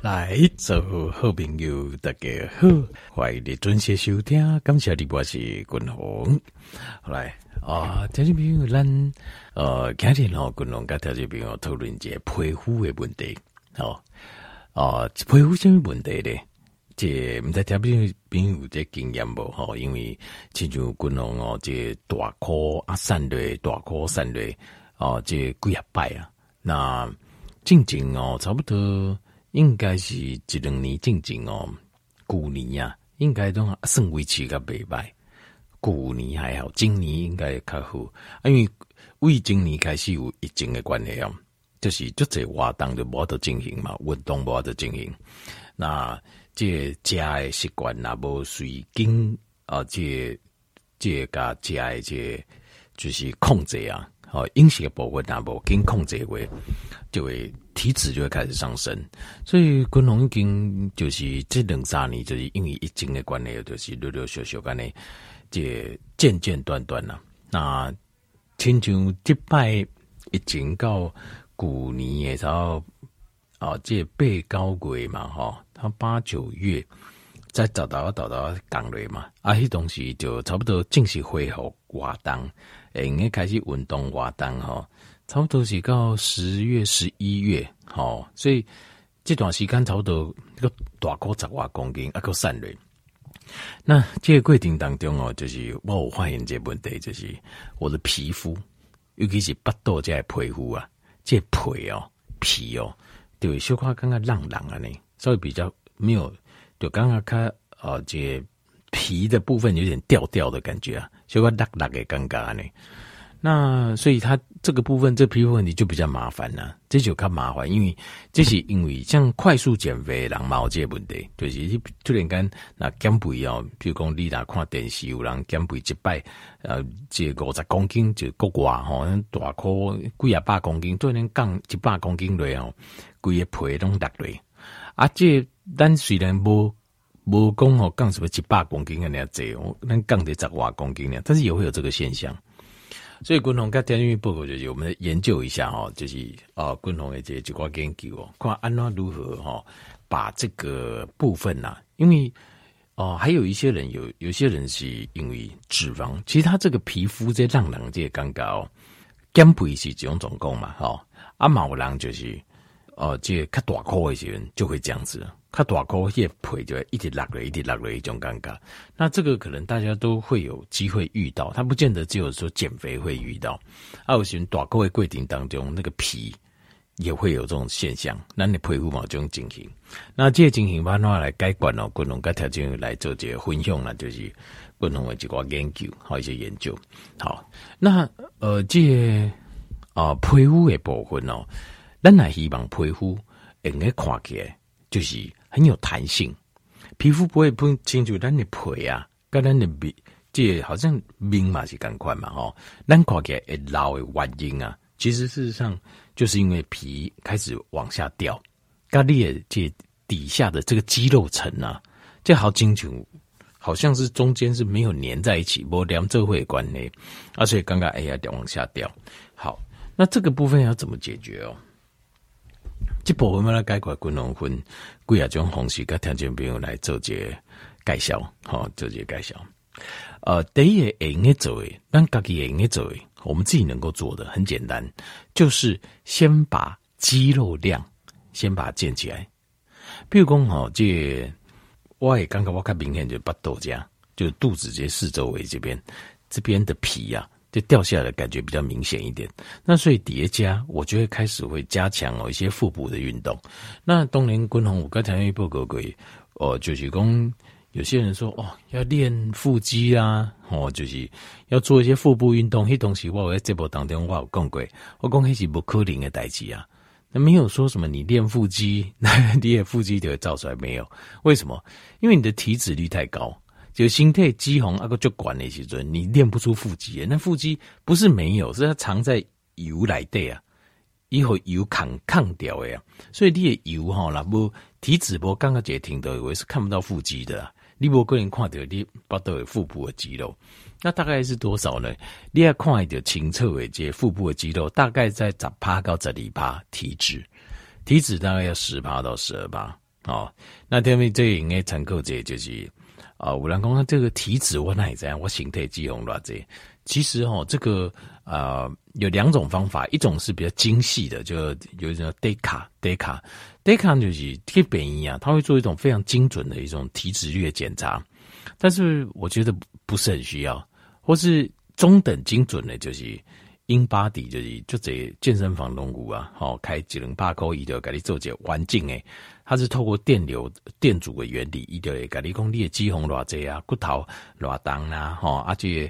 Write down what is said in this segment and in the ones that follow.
来，做好朋友，大家好，欢迎你准时收听。感谢你，我是君宏。来啊，听众朋友，咱呃，今天哦，君宏跟听众朋友讨论一个皮肤的问题。哦，啊，皮肤什么问题呢？这唔知听众朋友这经验无？吼，因为亲像君宏哦，这大颗啊散落，大颗散落哦，这几啊摆啊，那静静哦，差不多。应该是一两年静静哦，旧年啊，应该都算维持个袂歹。旧年还好，今年应该较好。因为为今年开始有疫情的关系哦，就是足侪活动就无得进行嘛，运动无得进行。那这食的习惯若无随经啊，这这个食的这就是控制啊。好，饮食的部分若无经控制话，就会。体脂就会开始上升，所以君宏已经就是这两三年，就是因为疫情的关系，就是陆陆续续关系，这渐渐断断了。那亲像这摆疫情到旧年的时候，啊，这八九月嘛，哈，他八九月再找到找到降落嘛，啊，迄东西就差不多正式恢复活动，诶，应该开始运动活动哈。差不多是到十月、十一月，吼，所以这段时间差不多一个大概十外公斤，一个散蕊。那这个过程当中哦，就是我有发现这个问题，就是我的皮肤，尤其是腹肚这皮肤啊，这皮哦、皮哦，就会小可感觉浪浪啊呢，所以比较没有，就刚刚看哦，这皮的部分有点掉掉的感觉啊，小可辣辣的尴尬呢。那所以它这个部分，这、皮肤问题就比较麻烦了。这就较麻烦，因为这是因为像快速减肥的人嘛，有这个问题，就是突然间那减肥哦，比如讲你那看电视有人减肥一摆，呃，这五十公斤就国外吼，大颗几啊百公斤，突然降一百公斤来哦，规个皮拢落来。啊，这咱虽然无无讲吼降什么一百公斤的那样子哦，咱降得十外公斤呢，但是也会有这个现象。所以，君宏跟天运报告就是，我们研究一下哈，就是啊，君宏的这几块研究哦，看安怎如何哈，把这个部分呐，因为哦，还有一些人有，有些人是因为脂肪，其实他这个皮肤在让人这尴尬哦，减肥是这种状况嘛，哈，啊，某人就是哦，这较大颗一些人就会这样子。它大颗叶皮就会一直落落，一直落落一种尴尬。那这个可能大家都会有机会遇到，它不见得只有说减肥会遇到。啊，有时大颗的过程当中，那个皮也会有这种现象。那你皮肤嘛这种情形，那这个情形办法来改观哦，各种各条件来做这个分享啦，就是不同的几个研究，好一些研究。好，那呃，这啊、皮肤的部分哦，咱也希望皮肤应该看起来就是。很有弹性，皮肤不会不清楚，但你皮啊，跟咱的皮，这好像面嘛是更快嘛，吼，咱看起来会老的原因啊，其实事实上就是因为皮开始往下掉，跟你的这底下的这个肌肉层啊，这好清楚，好像是中间是没有粘在一起，无连这会关系，而且刚刚哎呀，往下掉，好，那这个部分要怎么解决哦？这部分我们来解决，君宏分几啊种方式，跟听众朋友来做一个介绍，好，做一个介绍。呃，第一个会用的做的，咱家己会用的做的，我们自己能够做的很简单，就是先把肌肉量先把它建起来。比如讲，哈，这我也刚刚我看明显就腹肚这样，就肚子这四周围这边这边的皮呀、啊。就掉下来感觉比较明显一点，那所以叠加，我就会开始会加强哦一些腹部的运动。那当年君宏，我刚才一报告过，哦，就是讲有些人说哦要练腹肌啊，哦就是要做一些腹部运动，那东西我在这部当中我有讲过，我讲那是不可能的代志啊，那没有说什么你练腹肌，那 你的腹肌就会造出来没有？为什么？因为你的体脂率太高。就身体肌红啊个就管那些准，你练不出腹肌，那腹肌不是没有，是它藏在油来的啊，以后油扛抗掉的呀，所以你的油哈，那不体脂肪刚刚姐听到以为是看不到腹肌的，啊，你不个人看到你不到腹部的肌肉，那大概是多少呢？你要看一点清楚的这腹部的肌肉，大概在十趴到十二趴体脂，体脂大概要十趴到十二趴。哦，那下面这应该参考这就是啊，有人讲这个体脂我哪知道，我形态肌红偌济。其实哦，这个呃有两种方法，一种是比较精细的，就有一种 DEXA，DEXA，DEXA 就是贴便宜啊，他会做一种非常精准的一种体脂率的检查，但是我觉得不是很需要，或是中等精准的，就是 InBody，就是就这健身房龙骨啊，好开几两百块，伊就给你做这环境诶，它是透过电流电阻的原理，伊就会给你讲你的肌红偌济啊，骨头偌重啊，吼啊这。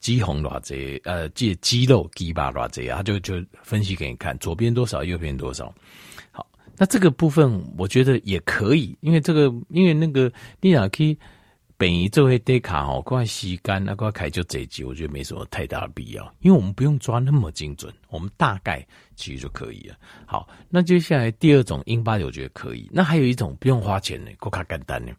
肌红偌济，呃，这肌肉肌巴偌济啊，就就分析给你看，左边多少，右边多少。好，那这个部分我觉得也可以，因为这个，因为那个你俩可以本一这位 d 卡哦，快吸干，那快开就这集，我觉得没什么太大的必要，因为我们不用抓那么精准，我们大概其实就可以了。好，那接下来第二种英巴我觉得可以。那还有一种不用花钱的，够卡简单的，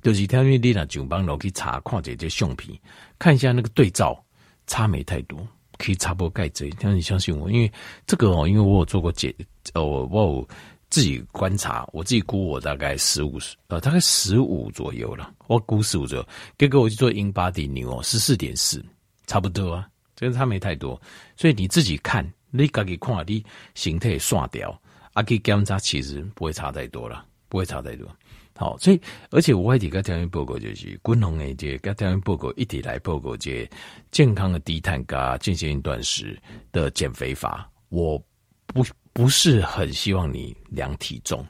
就是他因为你俩就帮我去查看这些相片，看一下那个对照。差没太多，可以差不多盖这，但你相信我，因为这个哦，因为我有做过解，呃，我我有自己观察，我自己估我大概十五，呃，大概十五左右了，我估十五左右，结果我去做英巴迪牛哦，十四点四，差不多啊，这个差没太多，所以你自己看，你自己看你形态刷掉，啊，可以检查，其实不会差太多了，不会差太多。好，所以而且我还提个调研报告，就是均衡的这个调研报告一起来报告这健康的低碳加间歇性断食的减肥法。我不不是很希望你量体重，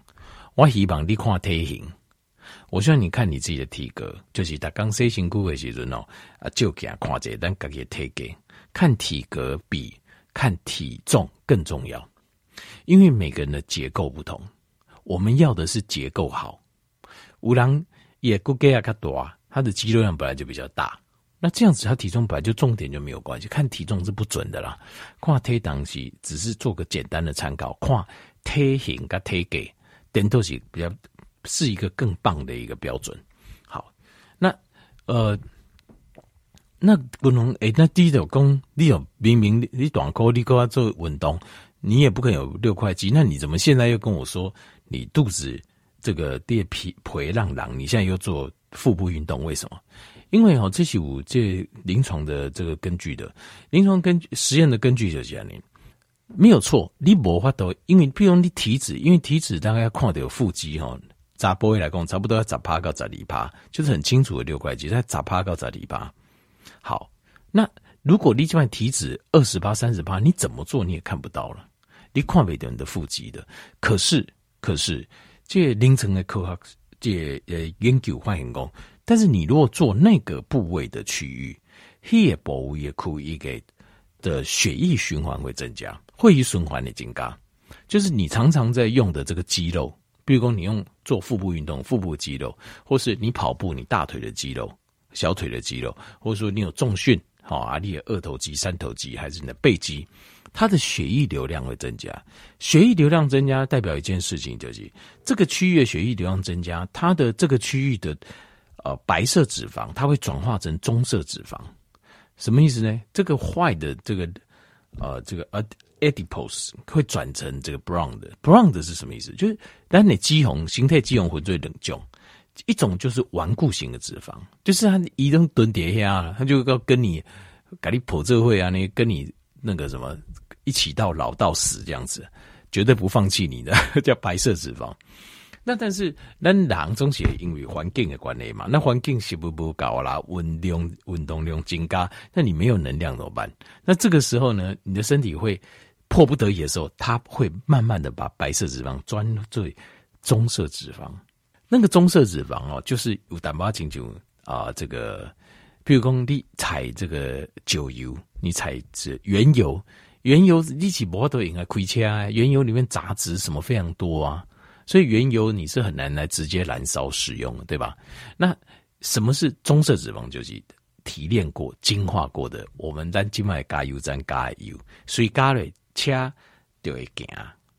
我希望你看体型。我希望你看你自己的体格，就是他刚身形骨的时阵哦，啊就给他看这，但自己体格。看体格比看体重更重要，因为每个人的结构不同，我们要的是结构好。五郎也骨骼啊，较大，他的肌肉量本来就比较大，那这样子他体重本来就重点就没有关系，看体重是不准的啦。看体重是只是做个简单的参考，看体型跟体格，点都是比较是一个更棒的一个标准。好，那呃，那不能诶，那第一种讲，你有明明你短裤你都要做运动，你也不可能有六块肌，那你怎么现在又跟我说你肚子？这个跌皮皮浪浪，你现在又做腹部运动，为什么？因为哦，这是有这临床的这个根据的，临床根据实验的根据就是这样，没有错。你无法度，因为比如你体脂，因为体脂大概要看到有腹肌哈，扎波来讲，差不多要十趴到十二趴，就是很清楚的六块肌在十趴到十二趴。好，那如果你这块体脂二十八、三十八，你怎么做你也看不到了，你看不到你的腹肌的。可是，可是。这凌晨的科学，这呃研究发现讲，但是你如果做那个部位的区域，那个部位也可以的血液循环会增加，会议循环的增加，就是你常常在用的这个肌肉，比如说你用做腹部运动，腹部肌肉，或是你跑步，你大腿的肌肉、小腿的肌肉，或者说你有重训，好啊，你的二头肌、三头肌，还是你的背肌。它的血液流量会增加，血液流量增加代表一件事情，就是这个区域的血液流量增加，它的这个区域的呃白色脂肪，它会转化成棕色脂肪，什么意思呢？这个坏的这个呃这个 adipose 会转成这个 brown 的，brown 的是什么意思？就是当你肌红形态肌红会最冷重，一种就是顽固型的脂肪，就是它移动蹲叠下，它就要跟你跟你破这会啊，你跟你那个什么。一起到老到死这样子，绝对不放弃你的 叫白色脂肪。那但是那人总是因为环境的关系嘛，那环境是不不高啦，运动运动量增加，那你没有能量怎么办？那这个时候呢，你的身体会迫不得已的时候，它会慢慢的把白色脂肪转做棕色脂肪。那个棕色脂肪哦，就是有蛋白质就啊，这个，比如说你采这个酒油，你采这原油。原油一起不都应该亏钱啊？原油里面杂质什么非常多啊，所以原油你是很难来直接燃烧使用的，对吧？那什么是棕色脂肪？就是提炼过、精化过的。我们在静脉加油站加油，所以加了车就会行，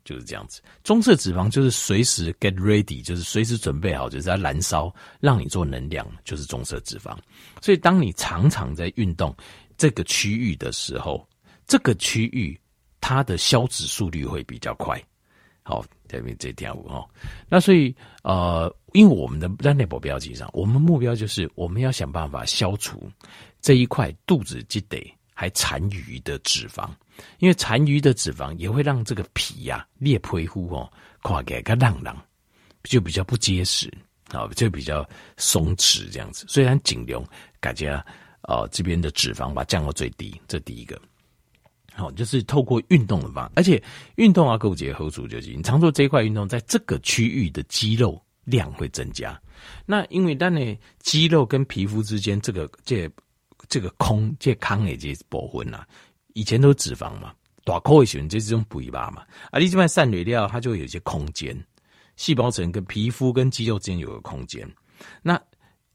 就是这样子。棕色脂肪就是随时 get ready，就是随时准备好，就是在燃烧，让你做能量，就是棕色脂肪。所以当你常常在运动这个区域的时候，这个区域它的消脂速率会比较快，好，这边这条五哈。那所以呃，因为我们的在内部标记上，我们目标就是我们要想办法消除这一块肚子积得还残余的脂肪，因为残余的脂肪也会让这个皮呀、啊、裂皮肤哦，垮给个浪浪，就比较不结实。好，就比较松弛这样子，虽然尽量感觉啊，这边的脂肪把降到最低，这第一个。好，就是透过运动的方，而且运动啊，构结合组就是你常做这一块运动，在这个区域的肌肉量会增加。那因为当你肌肉跟皮肤之间这个这这个空这康的这部分啊，以前都是脂肪嘛，大块的时候这是这种肥肉嘛，啊，你这边散热了，它就会有一些空间。细胞层跟皮肤跟肌肉之间有个空间，那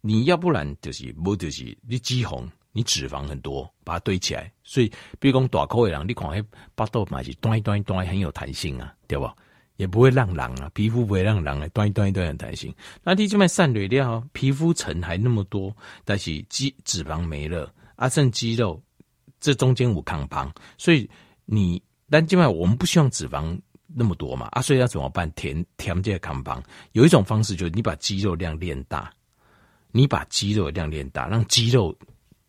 你要不然就是不就是你肌红，你脂肪很多，把它堆起来。所以，比如讲大口的人，你看那巴豆嘛是端一端一端很有弹性啊，对吧？也不会让人啊，皮肤不会让人来端一端一端很弹性。那你这边散热掉，皮肤层还那么多，但是肌脂肪没了，啊剩肌肉，这中间有康胖，所以你但另外我们不希望脂肪。那么多嘛啊，所以要怎么办？填填这个康邦，有一种方式就是你把肌肉量练大，你把肌肉量练大，让肌肉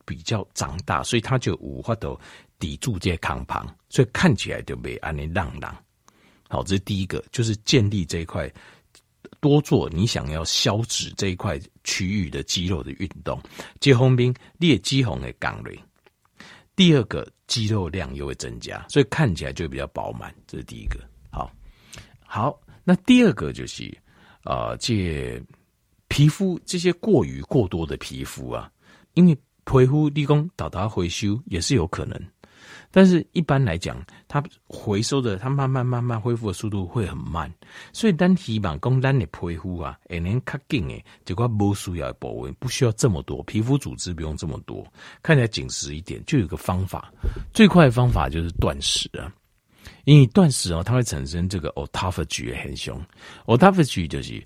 比较长大，所以它就无法都抵住这些康邦，所以看起来就没安尼浪浪。好，这是第一个，就是建立这一块，多做你想要消脂这一块区域的肌肉的运动。结红兵列肌红的杠类，第二个肌肉量又会增加，所以看起来就比较饱满。这是第一个。好，好，那第二个就是，呃，这皮肤这些过于过多的皮肤啊，因为皮肤立功到达回收也是有可能，但是一般来讲，它回收的它慢慢慢慢恢复的速度会很慢，所以单希望讲咱的皮肤啊，也能较紧诶，这块不需要保温，不需要这么多皮肤组织，不用这么多，看起来紧实一点，就有个方法，最快的方法就是断食啊。因为断食哦，它会产生这个 autophagy 的现象。autophagy 就是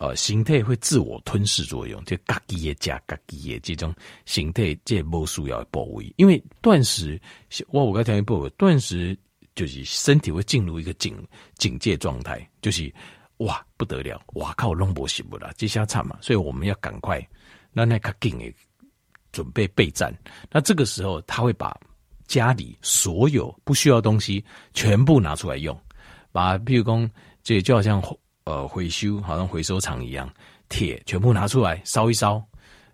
呃，形态会自我吞噬作用，就嘎叽也加嘎叽的这种形态，这不需要保卫。因为断食，我我刚才讲过，断食就是身体会进入一个警警戒状态，就是哇不得了，哇靠，弄不行不了，这下惨嘛，所以我们要赶快让那卡紧诶准备备战。那这个时候他会把。家里所有不需要的东西全部拿出来用，把譬如说这就好像呃回收，好像回收厂一样，铁全部拿出来烧一烧，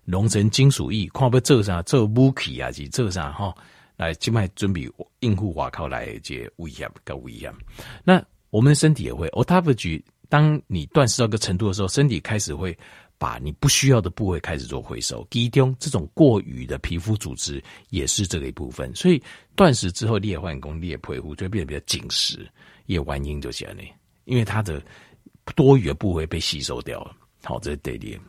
熔成金属液，看不做啥做武器啊，是做啥哈？来，今麦准备应付外靠来这危险跟危险。那我们的身体也会，autophagy，当你断食到一个程度的时候，身体开始会。把你不需要的部位开始做回收，其中这种过于的皮肤组织也是这个一部分，所以断食之后裂换功裂皮肤就会变得比较紧实，也原因就这样，因为它的多余的部位被吸收掉了。好，这是第一。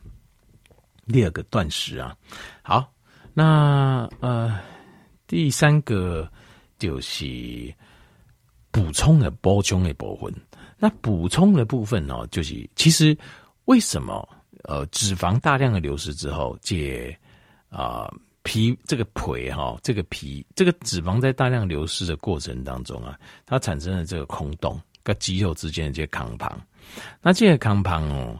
第二个断食啊，好，那呃第三个就是补充的补充的部分。那补充的部分呢，就是其实为什么？呃，脂肪大量的流失之后，借啊、呃、皮这个皮哈，这个皮这个脂肪在大量流失的过程当中啊，它产生了这个空洞跟肌肉之间的这些康胖。那这个康胖哦，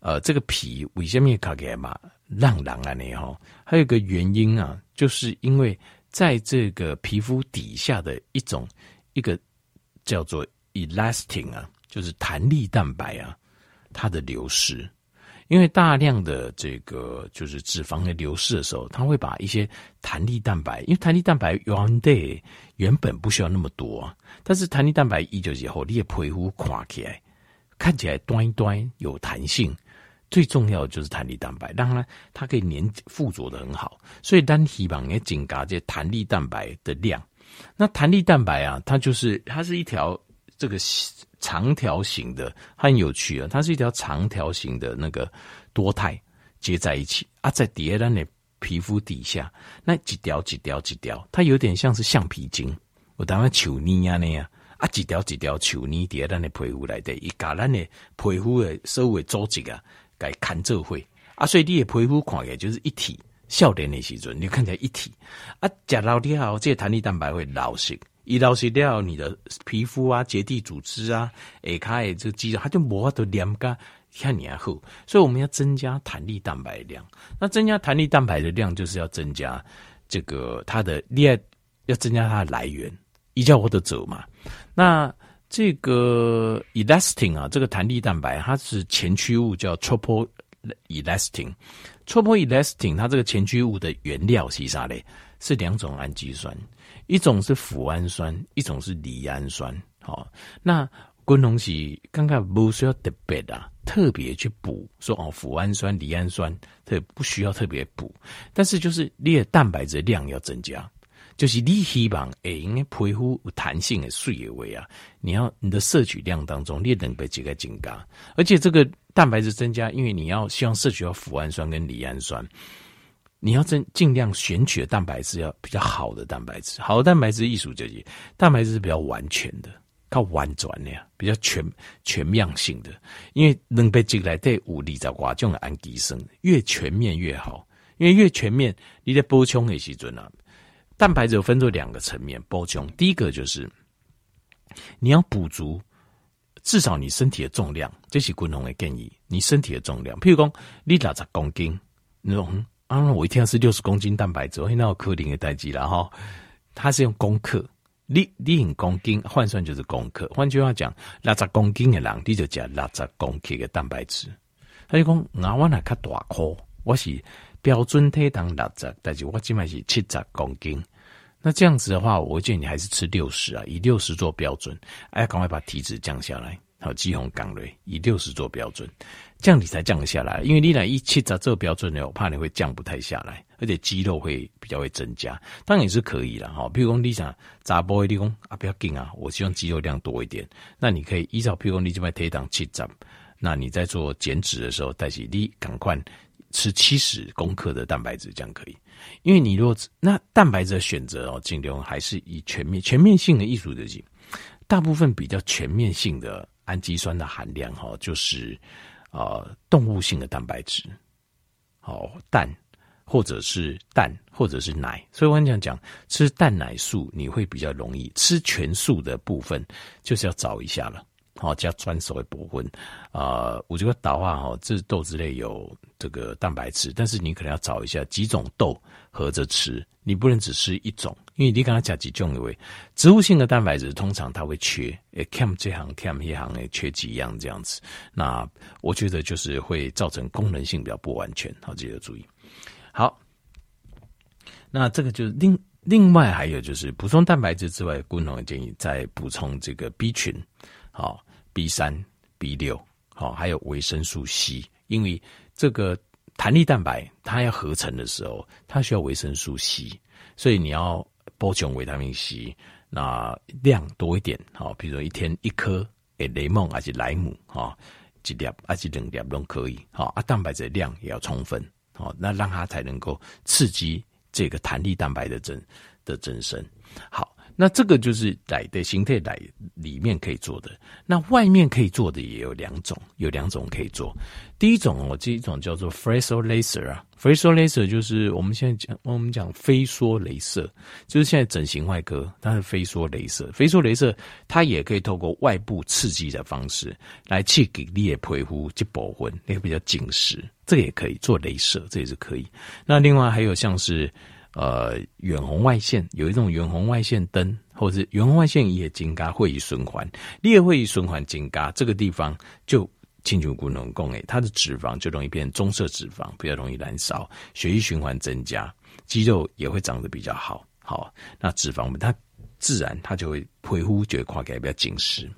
呃，这个皮为什么卡给嘛浪浪啊？你哈，还有一个原因啊，就是因为在这个皮肤底下的一种一个叫做 elastin 啊，就是弹力蛋白啊，它的流失。因为大量的这个就是脂肪的流失的时候，它会把一些弹力蛋白，因为弹力蛋白原原本不需要那么多，啊但是弹力蛋白一久以后，你的皮肤垮起来，看起来端一端有弹性。最重要的就是弹力蛋白，让它它可以粘附着的很好。所以单希望也增加这弹力蛋白的量。那弹力蛋白啊，它就是它是一条这个。长条形的它很有趣啊，它是一条长条形的那个多肽接在一起啊，在叠在那皮肤底下，那几条几条几条，它有点像是橡皮筋，我当然球泥啊那样啊，几条几条球泥叠在那皮肤来的，一把咱的皮肤的所有组织啊，给看这会啊，所以你的皮肤看起来就是一体，笑点的时阵你看起来一体啊，吃老掉后，这个弹力蛋白会老实。一到是掉你的皮肤啊、结缔组织啊、诶，开这个肌肉，它就磨得黏个看你还厚。所以我们要增加弹力蛋白量。那增加弹力蛋白的量，就是要增加这个它的裂，要增加它的来源，一叫我的走嘛。那这个 elastin 啊，这个弹力蛋白，它是前驱物叫 tropoelastin。tropoelastin 它这个前驱物的原料是啥嘞？是两种氨基酸。一种是脯氨酸，一种是赖氨酸。好，那滚东西刚刚不需要特别的特别去补，说哦，脯氨酸、赖氨酸，特不需要特别补。但是就是你的蛋白质量要增加，就是你希望诶，因为皮肤有弹性的水的位啊，你要你的摄取量当中，你能被这个增加，而且这个蛋白质增加，因为你要希望摄取到脯氨酸跟赖氨酸。你要尽尽量选取的蛋白质要比较好的蛋白质，好的蛋白质艺术就是蛋白质是比较完全的，靠完转的呀，比较全全面性的，因为能被进来对五里在挂种的氨基酸越全面越好，因为越全面你的补充的时准啊。蛋白质有分作两个层面补充，第一个就是你要补足至少你身体的重量，这是滚龙的建议，你身体的重量，譬如讲你六十公斤那种。啊，我一天是六十公斤蛋白质，那我克林的代志了哈。它是用公克，你你用公斤换算就是公克。换句话讲，六十公斤的人，你就加六十公克的蛋白质。他就讲，那我那较大颗，我是标准体重六十，但是我起码是七十公斤。那这样子的话，我建议你还是吃六十啊，以六十做标准。哎，赶快把体脂降下来。好，肌红港锐以六十做标准，这样你才降得下来。因为你来一七十做标准呢，我怕你会降不太下来，而且肌肉会比较会增加。当然也是可以了哈。譬如说你想砸波一公啊，不要紧啊，我希望肌肉量多一点。那你可以依照譬如说你这边推档七十，那你在做减脂的时候，但是你赶快吃七十公克的蛋白质，这样可以。因为你如果那蛋白质的选择哦，尽量还是以全面全面性的艺术的，大部分比较全面性的。氨基酸的含量哈，就是呃动物性的蛋白质，好蛋或者是蛋或者是奶，所以我跟你讲讲吃蛋奶素你会比较容易，吃全素的部分就是要找一下了。好，加专属的部分啊，我觉得导话哈，这豆子类有这个蛋白质，但是你可能要找一下几种豆合着吃，你不能只吃一种，因为你刚才讲几种，因为植物性的蛋白质通常它会缺，诶，cam 这行 cam 一行诶，缺几样这样子，那我觉得就是会造成功能性比较不完全，好，记得注意。好，那这个就是另另外还有就是补充蛋白质之外，共同建议再补充这个 B 群。好，B 三、B 六，好，还有维生素 C，因为这个弹力蛋白它要合成的时候，它需要维生素 C，所以你要补充维他命 C，那量多一点，好，比如说一天一颗诶，雷梦还是莱姆，哈，一粒还是两粒都可以，好啊，蛋白质量也要充分，好，那让它才能够刺激这个弹力蛋白的增的增生，好。那这个就是奶的形态，奶里面可以做的。那外面可以做的也有两种，有两种可以做。第一种哦，这一种叫做 f r e s o laser 啊 f r e s o laser 就是我们现在讲，我们讲飞梭镭射，就是现在整形外科它是飞梭镭射。飞梭镭射它也可以透过外部刺激的方式来去给你的皮肤去保温，那个比较紧实，这个也可以做镭射，这也是可以。那另外还有像是。呃，远红外线有一种远红外线灯，或者是远红外线也增加血液循环，你也会循环增加，这个地方就清除功能供诶，它的脂肪就容易变棕色脂肪，比较容易燃烧，血液循环增加，肌肉也会长得比较好。好，那脂肪它自然它就会皮肤就会看起来比较紧实。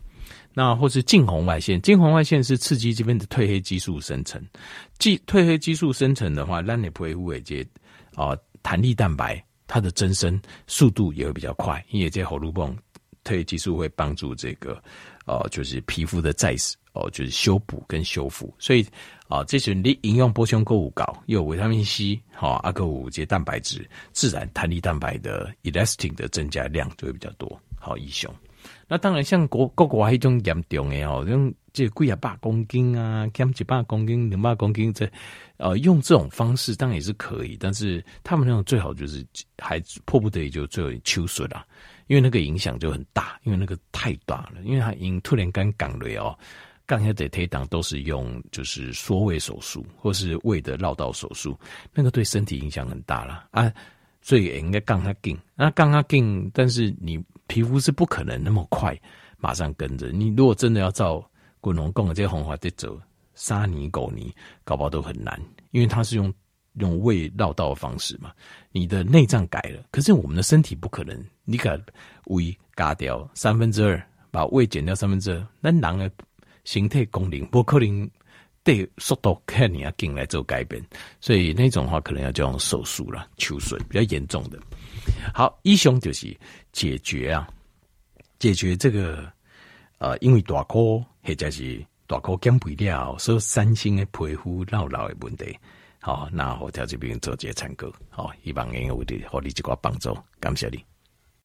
那或是近红外线，近红外线是刺激这边的褪黑激素生成，即褪黑激素生成的话，让你皮肤也接啊。弹力蛋白它的增生速度也会比较快，因为这些荷尔蒙褪黑激素会帮助这个呃，就是皮肤的再生哦，就是修补跟修复。所以啊，这是你营养补充购物膏，又有维他命 C 好阿个五这些蛋白质，自然弹力蛋白的 elastin 的增加量就会比较多。好，英雄。那当然像国国外一种严重的哦，用这贵啊八公斤啊，减几百公斤、两百公斤这。呃，用这种方式当然也是可以，但是他们那种最好就是还迫不得已就最后秋水啦，因为那个影响就很大，因为那个太大了，因为他因突然间讲了哦，刚才的推档都是用就是缩胃手术或是胃的绕道手术，那个对身体影响很大了啊，所以也应该降他劲，那降他劲，但是你皮肤是不可能那么快马上跟着，你如果真的要照滚龙贡的这些方法在走，沙泥狗泥搞不好都很难，因为它是用。用胃绕道的方式嘛，你的内脏改了，可是我们的身体不可能，你把胃割掉三分之二，把胃减掉三分之二，那人的形态功能不可能对速度看你要进来做改变，所以那种话可能要就用手术了，手术比较严重的。好，医生就是解决啊，解决这个呃，因为大颗或者是大颗减肥了，所以三星的皮肤老老的问题。好，那我在这边做一个参考，好，希望能有的，好你这个帮助，感谢你。